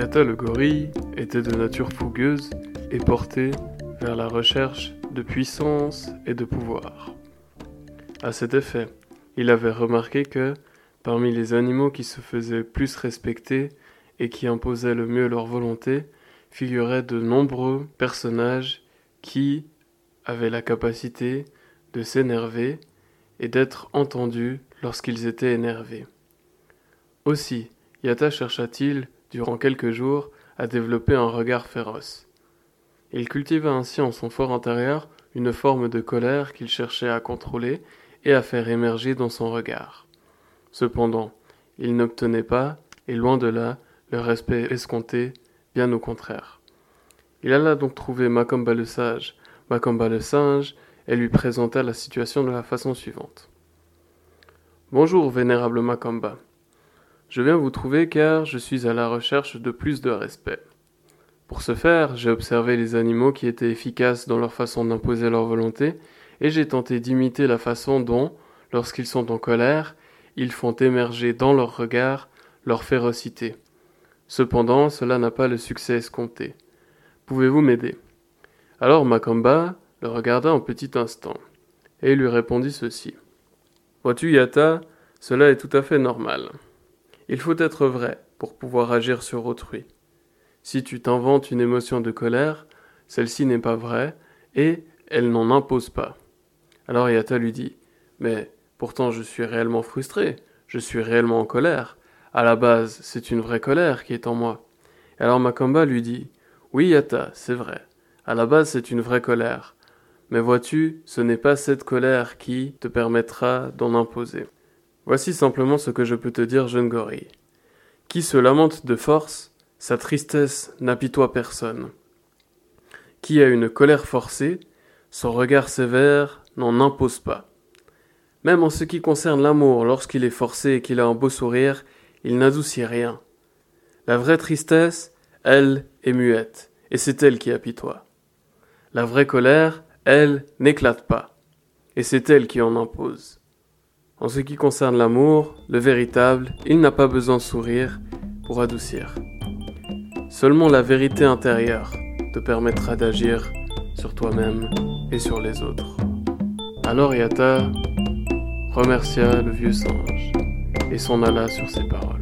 Yata le gorille était de nature fougueuse et porté vers la recherche de puissance et de pouvoir. À cet effet, il avait remarqué que, parmi les animaux qui se faisaient plus respecter et qui imposaient le mieux leur volonté, figuraient de nombreux personnages qui avaient la capacité de s'énerver et d'être entendus lorsqu'ils étaient énervés. Aussi, Yata chercha-t-il, durant quelques jours, à développer un regard féroce. Il cultiva ainsi en son fort intérieur une forme de colère qu'il cherchait à contrôler et à faire émerger dans son regard. Cependant, il n'obtenait pas, et loin de là, le respect escompté, bien au contraire. Il alla donc trouver Macomba le sage, Macomba le singe, et lui présenta la situation de la façon suivante. Bonjour, vénérable Macomba. Je viens vous trouver car je suis à la recherche de plus de respect. Pour ce faire, j'ai observé les animaux qui étaient efficaces dans leur façon d'imposer leur volonté, et j'ai tenté d'imiter la façon dont, lorsqu'ils sont en colère, ils font émerger dans leur regard leur férocité. Cependant, cela n'a pas le succès escompté. Pouvez-vous m'aider? Alors Macamba le regarda un petit instant, et lui répondit ceci. Vois-tu, Yata, cela est tout à fait normal. Il faut être vrai pour pouvoir agir sur autrui. Si tu t'inventes une émotion de colère, celle-ci n'est pas vraie, et elle n'en impose pas. Alors Yata lui dit Mais pourtant je suis réellement frustré, je suis réellement en colère, à la base, c'est une vraie colère qui est en moi. Alors Makamba lui dit Oui, Yata, c'est vrai. À la base, c'est une vraie colère. Mais vois-tu, ce n'est pas cette colère qui te permettra d'en imposer. Voici simplement ce que je peux te dire, jeune gorille. Qui se lamente de force, sa tristesse n'apitoie personne. Qui a une colère forcée, son regard sévère n'en impose pas. Même en ce qui concerne l'amour, lorsqu'il est forcé et qu'il a un beau sourire, il n'adoucit rien. La vraie tristesse, elle, est muette, et c'est elle qui apitoie. La vraie colère, elle, n'éclate pas, et c'est elle qui en impose. En ce qui concerne l'amour, le véritable, il n'a pas besoin de sourire pour adoucir. Seulement la vérité intérieure te permettra d'agir sur toi-même et sur les autres. Alors Yata remercia le vieux singe et s'en alla sur ses paroles.